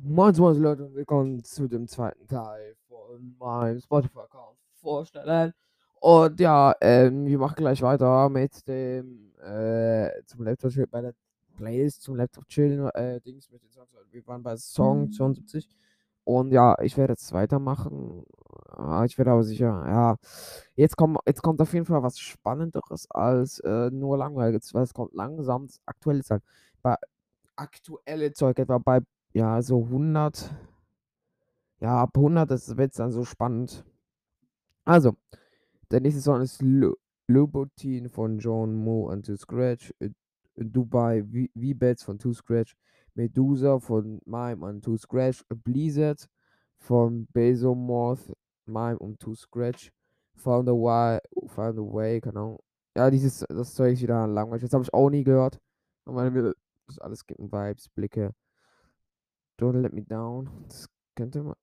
Moin, moin Leute und willkommen zu dem zweiten Teil von meinem Spotify-Account vorstellen. Und ja, ähm, wir machen gleich weiter mit dem äh, zum Laptop bei der Playlist zum Laptop chillen äh, Dings mit den Songs. Wir waren bei Song 72 und ja, ich werde jetzt weitermachen. Ah, ich werde aber sicher, ja, jetzt kommt jetzt kommt auf jeden Fall was Spannenderes als äh, nur langweiliges, weil es kommt langsam das aktuelle Zeug. Bei aktuelle Zeug etwa bei ja, so 100 ja, ab 100 wird es dann so spannend. Also, der nächste Song ist Lo Louboutin von John Moe und 2 Scratch, äh, Dubai V-Bets von 2 Scratch, Medusa von Mime und 2 Scratch, Blizzard von Bezomorph, Mime und 2 Scratch, Found a Way, Found a Way, keine Ahnung. Ja, dieses, das Zeug ist wieder langweilig. Das habe ich auch nie gehört. Aber das alles gibt Vibes, Blicke. Don't Let Me Down. Das könnte man.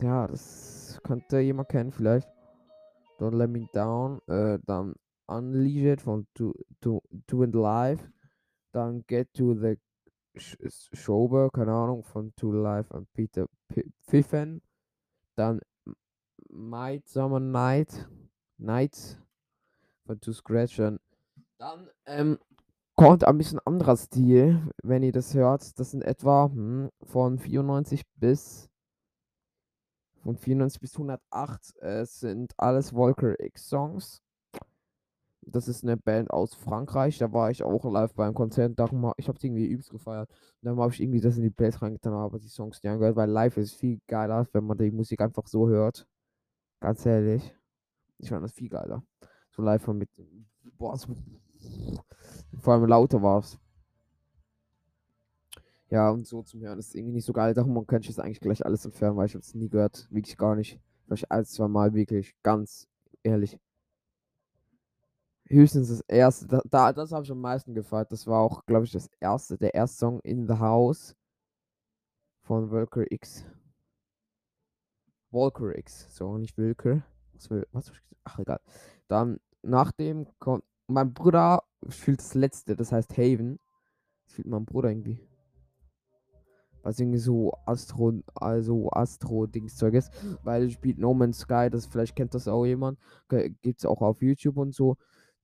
Ja, das könnte jemand kennen, vielleicht. Don't Let Me Down. Äh, dann Unleashed von Two, Two, Two and Life. Dann Get to the Shober, keine Ahnung, von Two Life und Peter Pfiffen. Dann Might Summer Night. Nights von Two Scratch. Dann ähm, kommt ein bisschen anderer Stil, wenn ihr das hört. Das sind etwa hm, von 94 bis von 94 bis 108 äh, sind alles Volker X Songs. Das ist eine Band aus Frankreich. Da war ich auch live beim Konzert. Darum, ich habe irgendwie übelst gefeiert. Und dann habe ich irgendwie das in die Plays reingetan, aber die Songs die angehört, weil live ist viel geiler, wenn man die Musik einfach so hört. Ganz ehrlich. Ich fand das viel geiler. So live mit. Boah, so vor allem lauter war es. Ja, und so zum Hören ist irgendwie nicht so geil. Darum könnte ich es eigentlich gleich alles entfernen, weil ich es nie gehört. Wirklich gar nicht. Vielleicht ein, zwei Mal wirklich. Ganz ehrlich. Höchstens das erste. Da, da das habe ich am meisten gefeiert. Das war auch, glaube ich, das erste, der erste Song in the House von Volker X. Volker X. So, nicht Wilker. Was, will, was Ach, egal. Dann, nachdem kommt mein Bruder spielt das letzte, das heißt Haven. Das spielt mein Bruder irgendwie. Was irgendwie so Astro, also Astro-Dingszeug ist. Weil spielt No Man's Sky, das vielleicht kennt das auch jemand. Gibt es auch auf YouTube und so.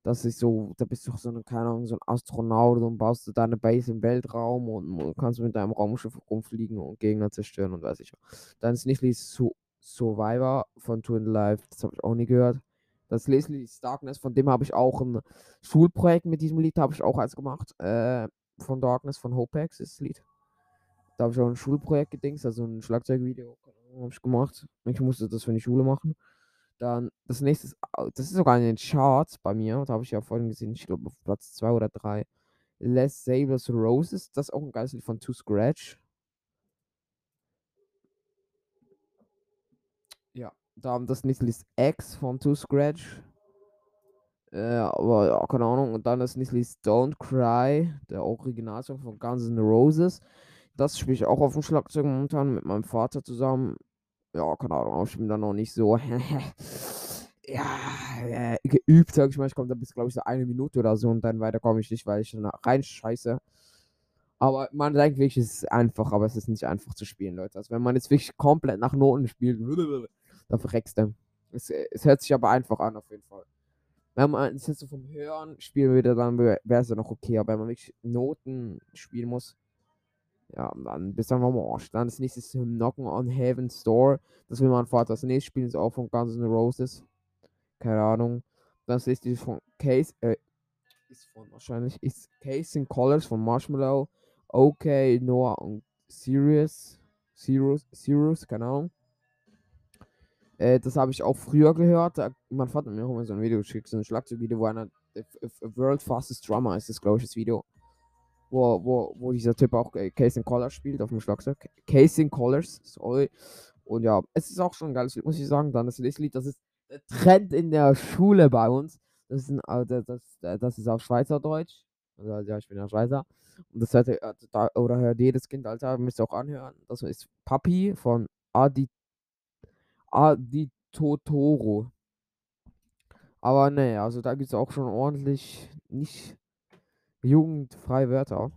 Das ist so, da bist du so eine, keine Ahnung, so ein Astronaut und baust du deine Base im Weltraum und kannst mit deinem Raumschiff rumfliegen und Gegner zerstören und weiß ich. Dann ist nicht so Survivor von Twin Life, das habe ich auch nie gehört. Das Leslie's Darkness, von dem habe ich auch ein Schulprojekt mit diesem Lied, habe ich auch eins gemacht. Äh, von Darkness, von Hopex ist das Lied. Da habe ich auch ein Schulprojekt gedingst, also ein Schlagzeugvideo habe ich gemacht. Ich musste das für die Schule machen. Dann das nächste, das ist sogar in den Charts bei mir, da habe ich ja vorhin gesehen, ich glaube auf Platz 2 oder 3. Les Sables Roses, das ist auch ein geiles Lied von Two Scratch. Dann das ist X von Two Scratch. Äh, aber ja, keine Ahnung. Und dann das ist Don't Cry, der Originalsong von Guns N' Roses. Das spiele ich auch auf dem Schlagzeug momentan mit meinem Vater zusammen. Ja, keine Ahnung, aber ich bin da noch nicht so ja, äh, geübt, sag ich mal. Ich komme da bis, glaube ich, so eine Minute oder so und dann weiter komme ich nicht, weil ich dann rein scheiße. Aber man denkt wirklich, es ist einfach, aber es ist nicht einfach zu spielen, Leute. Also wenn man jetzt wirklich komplett nach Noten spielt, dann verreckst du. Es, es hört sich aber einfach an, auf jeden Fall. Wenn man es jetzt so vom Hören spielen würde, dann wäre es ja noch okay. Aber wenn man wirklich Noten spielen muss, ja, dann bist du einfach mal Arsch. Dann das nächste ist Knocken on Heaven's Door. Das will mein Vater. Das nächste Spiel ist auch von Guns N' Roses. Keine Ahnung. Das nächste ist von Case, äh, ist von wahrscheinlich, ist Case in Colors von Marshmallow. Okay, Noah und Sirius. Sirius, Sirius, keine Ahnung. Äh, das habe ich auch früher gehört. Da, mein Vater hat mir auch immer so ein Video geschickt, so ein Schlagzeugvideo, wo einer World Fastest Drummer ist das, glaube ich, das Video. Wo, wo, wo dieser Typ auch äh, Case in Colors spielt auf dem Schlagzeug. Case in Colors, sorry. Und ja, es ist auch schon ein geiles Lied, muss ich sagen. Dann das nächste Lied, das ist der Trend in der Schule bei uns. Das ist, ein, das, das, das ist auf Schweizerdeutsch. Also, ja, ich bin ja Schweizer. Und das hört, oder hört jedes Kind, Alter, müsst ihr auch anhören. Das ist Papi von Adi Adi Totoro. Aber ne, also da gibt es auch schon ordentlich nicht jugendfreie Wörter.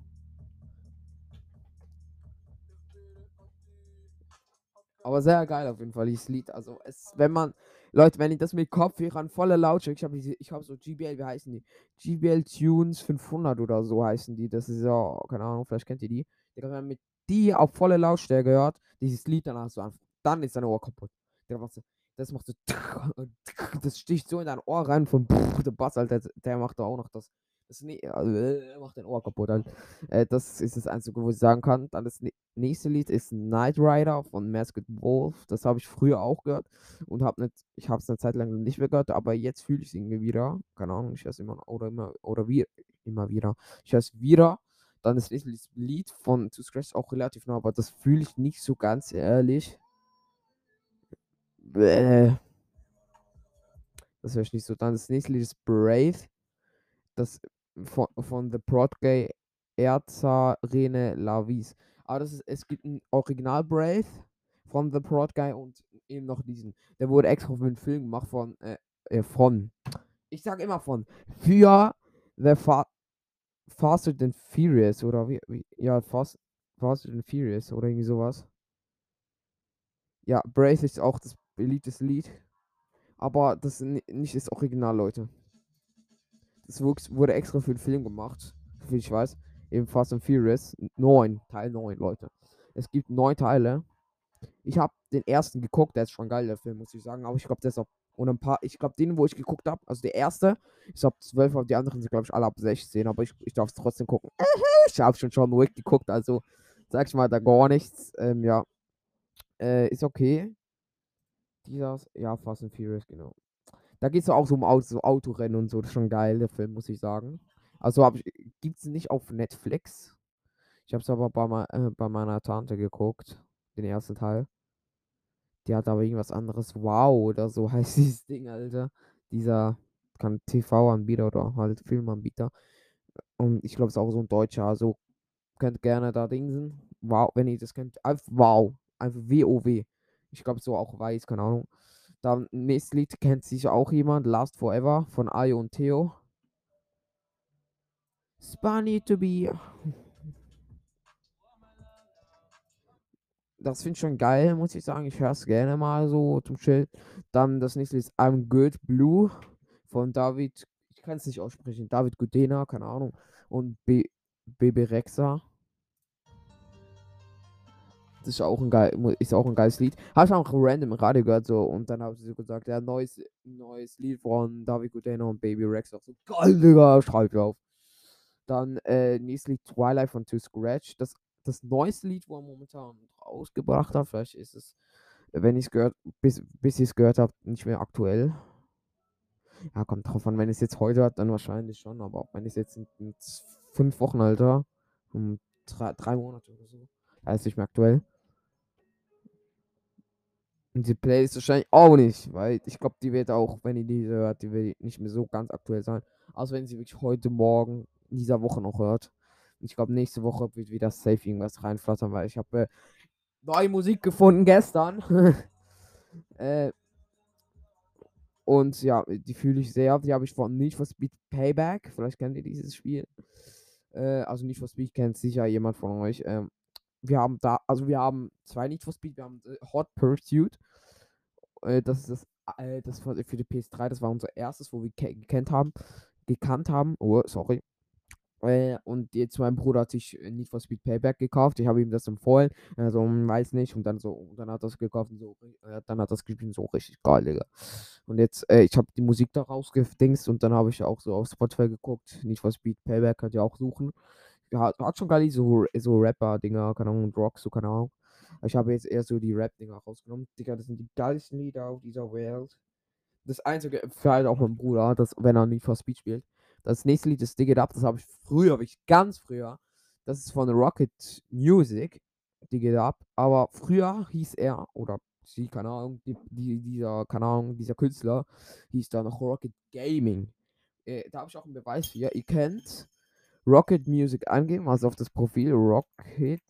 Aber sehr geil auf jeden Fall, dieses Lied. Also, es, wenn man, Leute, wenn ich das mit Kopfhörern voller Lautstärke, ich habe ich hab so GBL, wie heißen die? GBL Tunes 500 oder so heißen die. Das ist ja, keine Ahnung, vielleicht kennt ihr die. Wenn man mit die auf volle Lautstärke hört, dieses Lied dann hast du dann ist dein Ohr kaputt. Digga, was, das macht so, das sticht so in dein Ohr rein von, der Bass, Alter, der macht da auch noch das das ne äh, macht dein Ohr kaputt halt. Äh, das ist das Einzige, wo ich sagen kann. Dann das nä nächste Lied ist Knight Rider von Masked Wolf. Das habe ich früher auch gehört und habe nicht ich habe es 'ne Zeit lang nicht mehr gehört, aber jetzt fühle ich's irgendwie wieder. Keine Ahnung, ich höre es immer oder immer oder wie immer wieder. Ich höre es wieder. Dann das nächste Lied von To Scratch auch relativ neu, aber das fühle ich nicht so ganz ehrlich. Bäh. Das höre ich nicht so. Dann das nächste Lied ist Brave. Das von, von The Prod-Gay Erzarene Lavis. Aber das ist, es gibt ein Original Brave von The Prod Guy und eben noch diesen. Der wurde extra für einen Film gemacht von, äh, äh, von. Ich sag immer von. Für The Fa Faster Than Furious oder wie, wie ja, Fast, Faster Than Furious oder irgendwie sowas. Ja, Brave ist auch das beliebteste Lied. Aber das ist nicht das Original, Leute. Das wurde extra für den Film gemacht, wie ich weiß. Eben Fast and Furious 9, Teil 9, Leute. Es gibt neun Teile. Ich habe den ersten geguckt, der ist schon geil, der Film, muss ich sagen. Aber ich glaube, der ist auch. Und ein paar, ich glaube, den, wo ich geguckt habe, also der erste, ist ab 12, aber die anderen sind, glaube ich, alle ab 16. Aber ich, ich darf es trotzdem gucken. ich habe schon John Wick geguckt, also sag ich mal da gar nichts. Ähm, ja. Äh, ist okay. Dieser, ja, Fast and Furious, genau. Da geht es auch so um Auto, so Autorennen und so. Das ist schon geil, der Film, muss ich sagen. Also gibt es nicht auf Netflix. Ich habe es aber bei, äh, bei meiner Tante geguckt, den ersten Teil. Die hat aber irgendwas anderes. Wow, oder so heißt dieses Ding, Alter. Dieser kann TV-Anbieter oder halt Filmanbieter. Und ich glaube, es ist auch so ein deutscher. Also könnt gerne da dingsen. Wow, wenn ihr das kennt. Einfach wow. Einfach WoW. Ich glaube, so auch weiß, keine Ahnung. Dann nächstes Lied kennt sicher auch jemand, Last Forever von Ayo und Theo. Spunny to be. Das finde ich schon geil, muss ich sagen. Ich höre es gerne mal so zum Chill. Dann das nächste ist I'm Good Blue von David. Ich kann es nicht aussprechen. David Gudena, keine Ahnung. Und B Baby Rexa. Das ist auch ein, geil, ist auch ein geiles Lied. Habe ich auch random im Radio gehört so und dann habe ich so gesagt, ja, neues, neues Lied von David Gudena und Baby Rex. Auch so, geil, Digga, schreib auf. Dann äh, nächstes Lied Twilight von To Scratch. Das, das neueste Lied, wo er momentan rausgebracht hat. Vielleicht ist es, wenn ich es gehört, bis, bis ich es gehört habe, nicht mehr aktuell. Ja, kommt drauf an, wenn es jetzt heute hat, dann wahrscheinlich schon, aber wenn ich es jetzt in, in, fünf Wochen, Alter, um drei, drei Monate oder so, da ist nicht mehr aktuell. Und die Playlist wahrscheinlich auch nicht, weil ich glaube, die wird auch, wenn ihr diese hört, die wird nicht mehr so ganz aktuell sein. Außer wenn sie wirklich heute Morgen in dieser Woche noch hört. Ich glaube, nächste Woche wird wieder safe irgendwas reinflattern, weil ich habe äh, neue Musik gefunden gestern. äh, und ja, die fühle ich sehr. Die habe ich von Need for Speed Payback. Vielleicht kennt ihr dieses Spiel. Äh, also Need for Speed kennt sicher jemand von euch. Ähm, wir haben da, also wir haben zwei Need for Speed, wir haben äh, Hot Pursuit. Äh, das ist das, äh, das für die PS3, das war unser erstes, wo wir gekannt haben, gekannt haben. Oh, sorry. Äh, und jetzt mein Bruder hat sich Need for Speed Payback gekauft. Ich habe ihm das empfohlen. Also, weiß nicht. Und dann so, und dann hat es gekauft und so, äh, dann hat das gespielt so richtig geil, Digga. Und jetzt, äh, ich habe die Musik da rausgedingst und dann habe ich auch so auf Spotify geguckt. Need for Speed Payback könnt ihr auch suchen ja, hat schon geil so, so Rapper-Dinger, keine Ahnung, Rock, so keine Ahnung. Ich habe jetzt eher so die Rap-Dinger rausgenommen. Digga, das sind die geilsten Lieder auf dieser Welt. Das einzige, für halt auch mein Bruder, dass, wenn er Need for Speed spielt. Das nächste Lied ist Dig It Up, das habe ich früher, habe ich ganz früher. Das ist von Rocket Music, Dig It Up. Aber früher hieß er, oder sie, keine Ahnung, die, die, dieser, keine Ahnung, dieser Künstler hieß da noch Rocket Gaming. Äh, da habe ich auch einen Beweis für. Ihr kennt Rocket Music angeben, also auf das Profil Rocket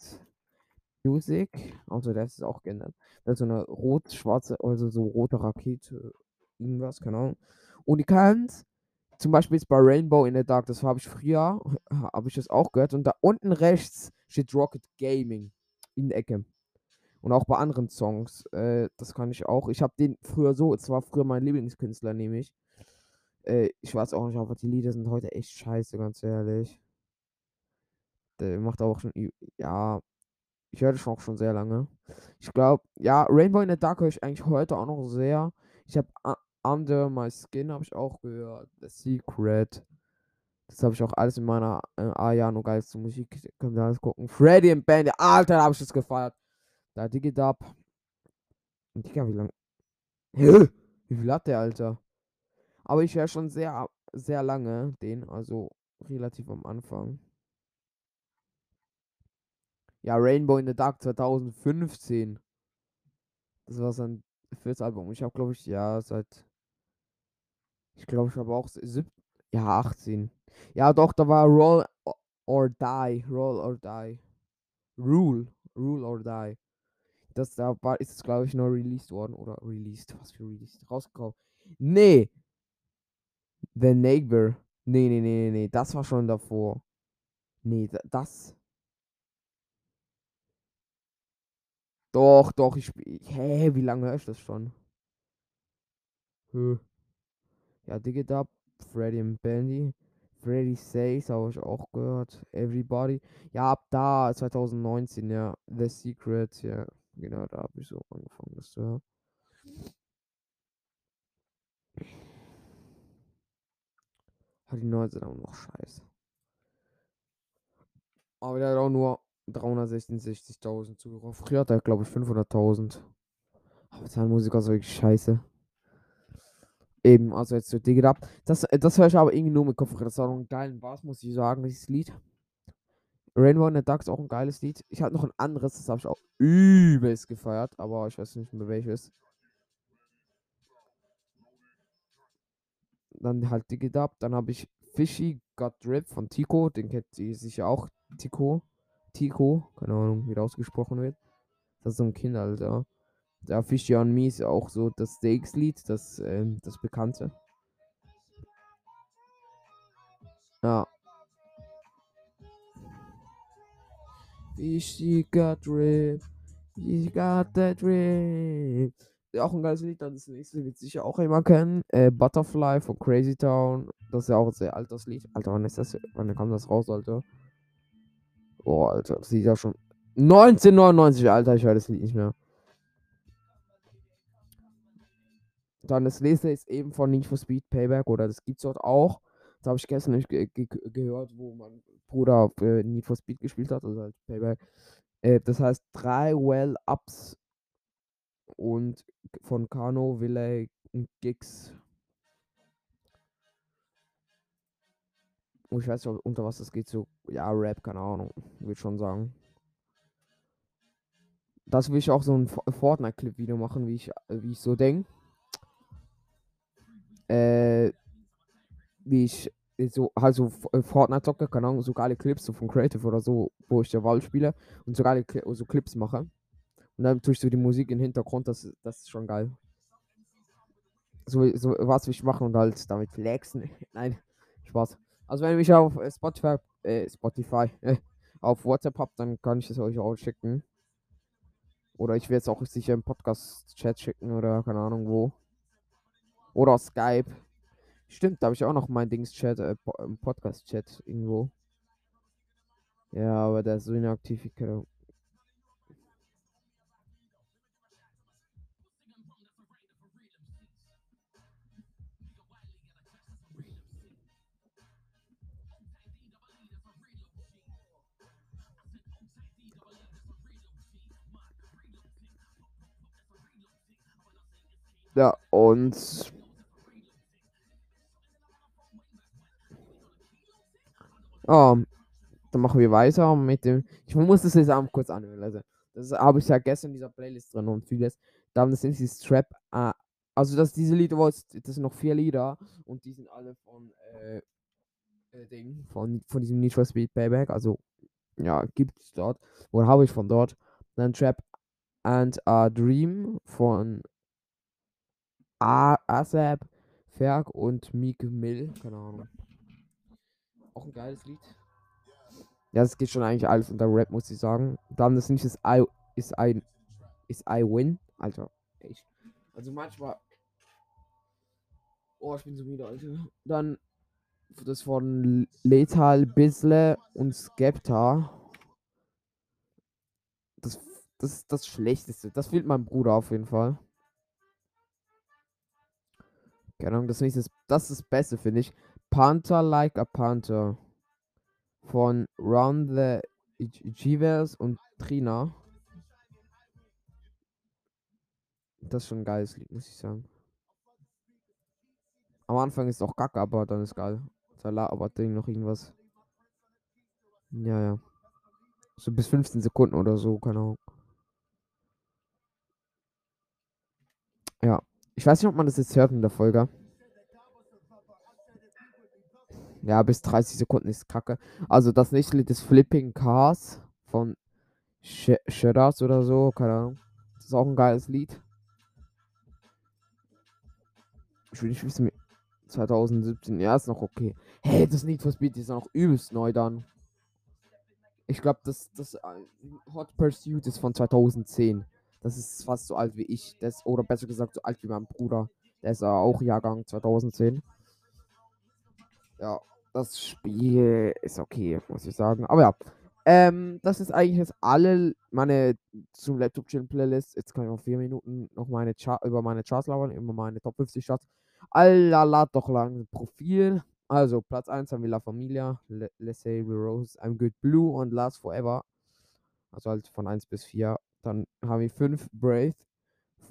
Music, also das ist auch geändert. Das ist so eine rot-schwarze, also so rote Rakete, irgendwas, keine Ahnung. Und ihr könnt zum Beispiel jetzt bei Rainbow in the Dark, das habe ich früher, habe ich das auch gehört. Und da unten rechts steht Rocket Gaming in der Ecke. Und auch bei anderen Songs. Äh, das kann ich auch. Ich habe den früher so, es war früher mein Lieblingskünstler, nämlich. Äh, ich weiß auch nicht, aber die Lieder sind heute echt scheiße, ganz ehrlich. Der macht auch schon, ja, ich höre das auch schon sehr lange. Ich glaube, ja, Rainbow in the Dark höre ich eigentlich heute auch noch sehr. Ich habe Under My Skin habe ich auch gehört. The Secret. Das habe ich auch alles in meiner äh, ja, nur geilste Musik. Könnt ihr alles gucken. Freddy und Band. Alter, habe ich das gefeiert. Da Digit Up. Digga, wie lang? Hä? Wie viel hat der, Alter? Aber ich höre schon sehr, sehr lange den. Also relativ am Anfang. Ja, Rainbow in the Dark 2015. Das war sein viertes Album. Ich habe, glaube ich, ja, seit. Ich glaube, ich habe auch sieb, ja, 18. Ja, doch, da war Roll or Die. Roll or Die. Rule. Rule or Die. Das da war, ist es, glaube ich, noch released worden. Oder released. Was für released? Rausgekommen. Nee. The Neighbor. Nee, nee, nee, nee, nee. Das war schon davor. Nee, das. Doch, doch, ich spiele. Hä, wie lange höre ich das schon? Hm. Ja, Dig Up, Freddy und Bandy. Freddy Says habe ich auch gehört. Everybody. Ja, ab da, 2019, ja. The Secret, ja. Genau, da habe ich so angefangen, das zu hören. Hat die neue sind auch noch scheiße. Aber der hat auch nur 366.000 Zuhörer. Früher hat er, glaube ich, 500.000. Aber sein Musiker ist wirklich scheiße. Eben, also jetzt so Dig Up. Das, äh, das höre ich aber irgendwie nur mit Kopfhörer. Das war noch ein geilen Bass, muss ich sagen, dieses Lied. Rainbow in the Dark ist auch ein geiles Lied. Ich hatte noch ein anderes, das habe ich auch übelst gefeiert, aber ich weiß nicht mehr welches. Dann halt Dig Up. Dann habe ich Fishy Got Drip von Tico. Den kennt ihr sicher auch. Tico. Tico. Keine Ahnung, wie das ausgesprochen wird. Das ist so ein Kind, Alter. Der Fishy on Me ist auch so das Steaks-Lied, das, ähm, das bekannte. Ja. Fishy got drip. He got that drip. Ja, auch ein geiles Lied. Dann das nächste wird sicher auch jemand kennen. Äh, Butterfly von Crazy Town. Das ist ja auch ein sehr altes Lied. Alter, wann ist das? Wann kam das raus, Alter? Oh, Alter, das sieht ja schon. 1999, Alter, ich höre das Lied nicht mehr. Dann das nächste ist eben von Need for Speed Payback oder das gibt's dort auch. Das habe ich gestern nicht ge ge gehört, wo mein Bruder äh, Need for Speed gespielt hat, also halt Payback. Äh, das heißt drei Well Ups und von Kano, Villay und Gigs. Ich weiß nicht, unter was das geht, so, ja, Rap, keine Ahnung, würde schon sagen. Das will ich auch so ein Fortnite-Clip-Video machen, wie ich, wie ich so denke äh, wie ich so, so äh, Fortnite zocke, keine Ahnung, so geile Clips so von Creative oder so, wo ich der Wahl spiele und so geile Cl so Clips mache. Und dann tue ich so die Musik im Hintergrund, das, das ist schon geil. So, so was will ich machen und halt damit flexen. Nein, Spaß. Also wenn ihr mich auf äh, Spotify, äh, Spotify, äh, auf WhatsApp habt, dann kann ich es euch auch schicken. Oder ich werde es auch sicher im Podcast-Chat schicken oder keine Ahnung wo. Oder Skype. Stimmt, da habe ich auch noch mein Dings-Chat, äh, Podcast-Chat irgendwo. Ja, aber der ist so inaktiv, ich kann Ja, und Oh, dann machen wir weiter mit dem. Ich muss das jetzt auch kurz anhören. Also, das habe ich ja gestern in dieser Playlist drin und vieles. Dann sind die Strap. Äh, also, dass diese Lieder, das sind noch vier Lieder und die sind alle von äh, äh, Ding, von, von diesem Need for Speed Payback. Also, ja, gibt es dort. Oder habe ich von dort? Dann Trap and a Dream von ASAP, Ferg und Meek Mill. Keine Ahnung. Auch ein geiles Lied. Ja, es geht schon eigentlich alles unter Rap, muss ich sagen. Dann das nächste ist, ist ein ist I Win. Alter, echt. Also manchmal. Oh, ich bin so müde, Alter. Dann das von Lethal, Bisle und Skepta. Das, das ist das Schlechteste. Das fehlt meinem Bruder auf jeden Fall. Keine Ahnung, das nächste ist, das ist das Beste, finde ich. Panther Like a Panther. Von Run the Givers und Trina. Das ist schon ein geiles Lied, muss ich sagen. Am Anfang ist auch kacke, aber dann ist geil. Da aber Ding noch irgendwas. Ja, ja. So bis 15 Sekunden oder so, keine Ahnung. Ja. Ich weiß nicht, ob man das jetzt hört in der Folge. Ja, bis 30 Sekunden ist kacke. Also das nächste Lied ist Flipping Cars von Sh Shadows oder so, keine Ahnung. Das ist auch ein geiles Lied. Ich will nicht wissen, 2017, ja, ist noch okay. Hey, das Need for Speed ist noch übelst neu dann. Ich glaube, das, das uh, Hot Pursuit ist von 2010. Das ist fast so alt wie ich. Das, oder besser gesagt, so alt wie mein Bruder. Der ist auch Jahrgang 2010. Ja, das Spiel ist okay, muss ich sagen. Aber ja, ähm, das ist eigentlich jetzt alle meine zum Laptop Chillen Playlist. Jetzt kann ich noch vier Minuten noch meine Char über meine Charts labern, immer meine Top 50 Charts. Alala, doch lang Profil. Also, Platz 1 haben wir La Familia, Le Let's Say We Rose, I'm Good Blue und Last Forever. Also halt von 1 bis 4. Dann haben wir 5 Brave,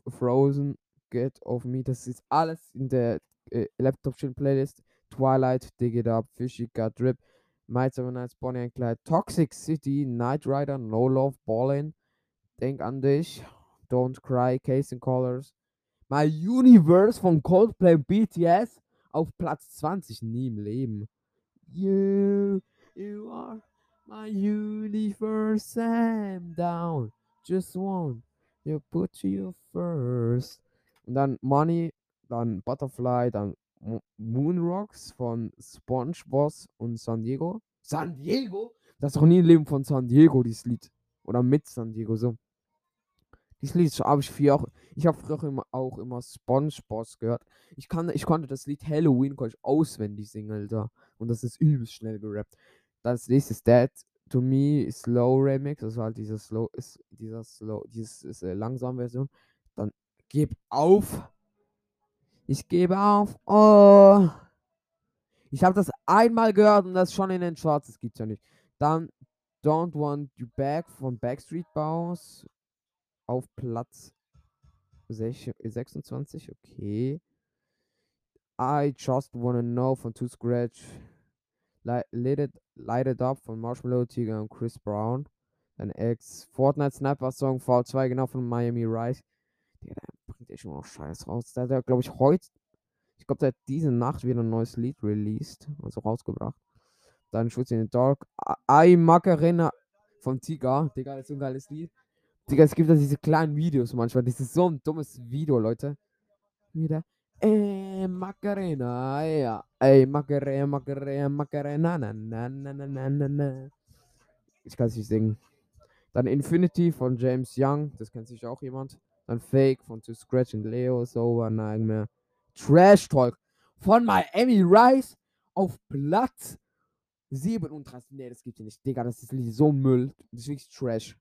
Frozen, Get Off Me. Das ist alles in der äh, Laptop Chill Playlist. Twilight, Dig It Up, Fishy Got Drip, Might Seven Nights, Bonnie and Clyde, Toxic City, Night Rider, No Love, Ballin, Denk an dich, Don't Cry, Case and Colors, My Universe von Coldplay BTS auf Platz 20. Nie im Leben. You, you are my universe, I'm down. Just one, you put you first. Und dann Money, dann Butterfly, dann Moon Rocks von SpongeBob und San Diego. San Diego? Das ist doch nie im Leben von San Diego, dieses Lied. Oder mit San Diego, so. Dieses Lied habe ich früher auch. Ich habe früher immer, auch immer SpongeBob gehört. Ich, kann, ich konnte das Lied Halloween ich auswendig singen, Alter. Und das ist übelst schnell gerappt. Das nächste ist Dead to Me Slow Remix. Das war halt dieser Slow, ist dieser Slow, dieses ist, äh, langsam Version. Dann Gib auf. Ich gebe auf. Oh. Ich habe das einmal gehört und das schon in den Charts. Das gibt's ja nicht. Dann Don't Want You Back von Backstreet Boys auf Platz 26, okay. I Just Wanna Know von Two Scratch. Light It, Light Up von Marshmallow Tiger und Chris Brown. Dann Ex Fortnite Snapper Song V2, genau von Miami Rice. Der, bringt echt immer noch Scheiß raus. Der hat, glaube ich, heute, ich glaube, der hat diese Nacht wieder ein neues Lied released, also rausgebracht. Dann Schutz in the Dark. I Macarena von Tiger. Digga, das ist ein geiles Lied. Digga, es gibt da diese kleinen Videos manchmal. Das ist so ein dummes Video, Leute. Wieder. Ey, Macarena, ja. Ey, Macarena, Macarena, Macarena, na, na, na, na, na, na, na. Ich kann es nicht singen. Dann Infinity von James Young, das kennt sich auch jemand. Dann Fake von To Scratch and Leo, So Nightmare. Trash Talk von Miami Rice auf Platz 37. Nee, das gibt's nicht. Digga, das ist so Müll. Das ist wirklich Trash.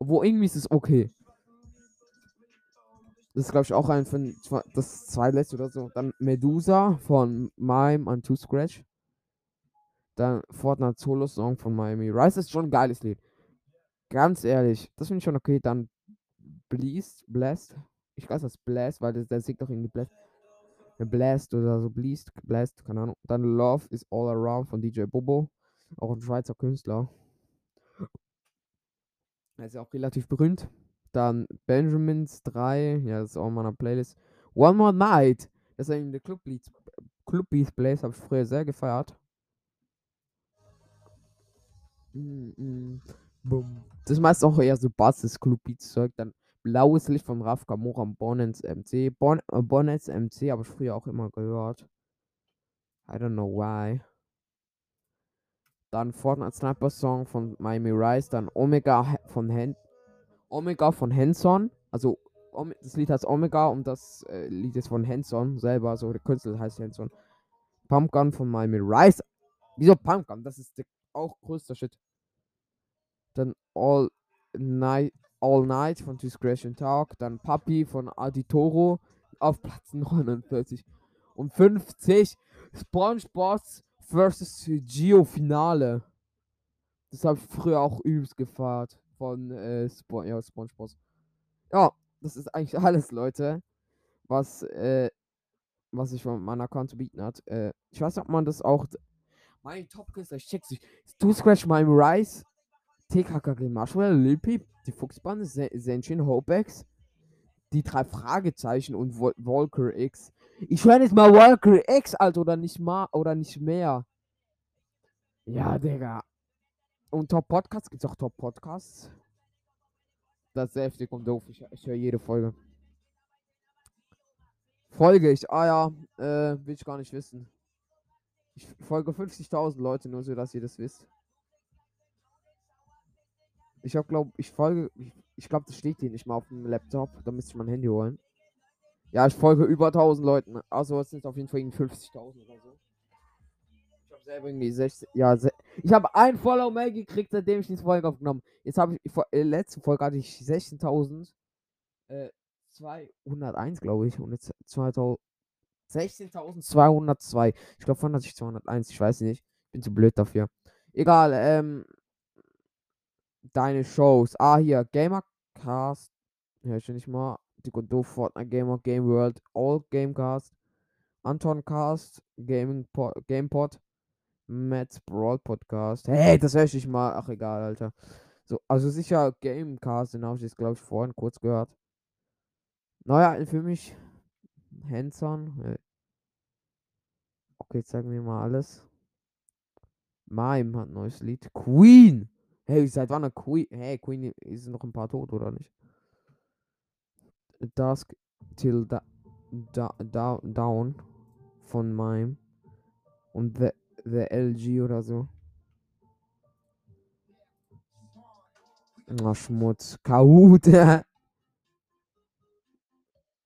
Wo irgendwie ist es okay. Das ist, glaube ich, auch ein von das zweitletzte oder so. Dann Medusa von Mime und Two Scratch. Dann Fortnite Solo Song von Miami Rice ist schon ein geiles Lied. Ganz ehrlich, das finde ich schon okay. Dann Blast, Blast. Ich weiß das Blast, weil der, der singt doch irgendwie Blast. Blast oder so, Blast, Blast, keine Ahnung. Dann Love is All Around von DJ Bobo. Auch ein Schweizer Künstler. Er ist ja auch relativ berühmt. Dann Benjamins 3, ja, das ist auch in meiner Playlist. One More Night, das ist eigentlich der Club-Beats Club Plays, habe ich früher sehr gefeiert. Mm, mm. Das ist meist auch eher so Basis Club Beats Zeug. Dann Blaues Licht von Raf Kamora Bonnets MC. Bon äh, Bonnets MC habe ich früher auch immer gehört. I don't know why. Dann Fortnite Sniper Song von Miami Rice. Dann Omega von Hand Omega von Hanson. Also das Lied heißt Omega und das äh, Lied ist von Hanson selber. So der Künstler heißt Hanson. Pumpgun von Miami Rice. Wieso Pumpgun? Das ist der auch größter Shit. Dann All Night, All Night von Discretion Talk. Dann Papi von Aditoro auf Platz 49. Und 50 SpongeBob vs. Geo Finale. Das habe ich früher auch übelst gefahrt. Von äh, Spo ja, SpongeBob. Ja, das ist eigentlich alles, Leute. Was, äh, was ich von meinem Account zu bieten hat. Äh, ich weiß nicht, ob man das auch. Mein Top-Künstler, ich check's nicht. Du Scratch My Rice, TKKG Marshmallow, Lil die Fuchsbande, Se- Senshin, Hopex, die drei Fragezeichen und Vol X. Ich höre jetzt mal Volker X, Alter, oder nicht mal oder nicht mehr. Ja, Digga. Und Top Podcasts gibt's auch Top Podcasts. Das ist heftig und doof. Ich, ich höre jede Folge. Folge ich? Ah ja, äh, will ich gar nicht wissen. Ich folge 50.000 Leute, nur so, dass ihr das wisst. Ich hab, glaub, ich folge, ich, ich glaube, das steht hier nicht mal auf dem Laptop. Da müsste ich mein Handy holen. Ja, ich folge über 1000 Leuten. Also es sind auf jeden Fall irgendwie 50.000 oder so. Habe selber irgendwie 16, ja, ich habe ein Follow mehr gekriegt, seitdem ich diese Folge aufgenommen. Jetzt habe ich, vor- äh, letzte Folge hatte ich 16.000, äh, 201, glaube ich. Und jetzt 2000, 16.202. Ich glaube, vorhin hatte ich 201, ich weiß nicht. Ich bin zu blöd dafür. Egal, ähm, deine Shows. Ah, hier, Gamercast. Hör ich nicht mal. Und doof, Fortnite Gamer, Game World, All Gamecast, Anton Cast, Gaming po GamePod, Matt's Brawl Podcast. Hey, das höre ich mal. Ach, egal, Alter. So, also sicher Gamecast, den habe ich jetzt, glaube ich, vorhin kurz gehört. Neuer für mich. Hanson. Okay, zeigen wir mal alles. Mime hat ein neues Lied. Queen! Hey, seit wann eine Queen? Hey, Queen ist noch ein paar tot, oder nicht? Dusk Till da, da, da, Down von Mime. Und The, the LG oder so. Ah, Schmutz. Kahoot.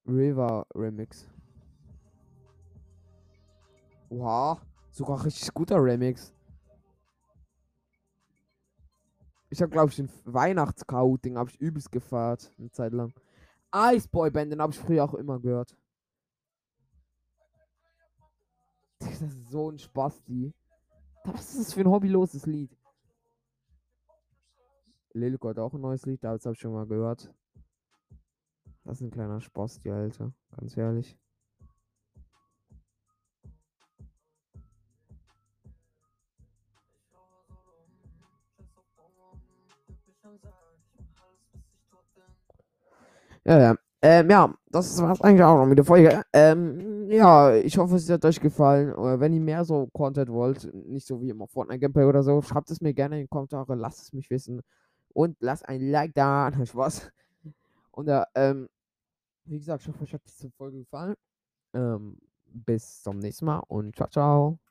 River Remix. Wow. Sogar richtig guter Remix. Ich habe, glaube ich, den weihnachts ding habe ich übelst gefeiert. Eine Zeit lang. Iceboy Band, den habe ich früher auch immer gehört. Das ist so ein Spasti. Was ist das für ein hobbyloses Lied? Lilico hat auch ein neues Lied, das habe ich schon mal gehört. Das ist ein kleiner Spasti, Alter. Ganz ehrlich. Ja, ja. Ähm, ja, das war's eigentlich auch noch mit der Folge. Ähm, ja, ich hoffe, es hat euch gefallen. Oder wenn ihr mehr so Content wollt, nicht so wie immer Fortnite Gameplay oder so, schreibt es mir gerne in die Kommentare, lasst es mich wissen. Und lasst ein Like da. Nein, Spaß. Und ja, ähm, wie gesagt, ich hoffe, euch hat diese Folge gefallen. Ähm, bis zum nächsten Mal und ciao, ciao.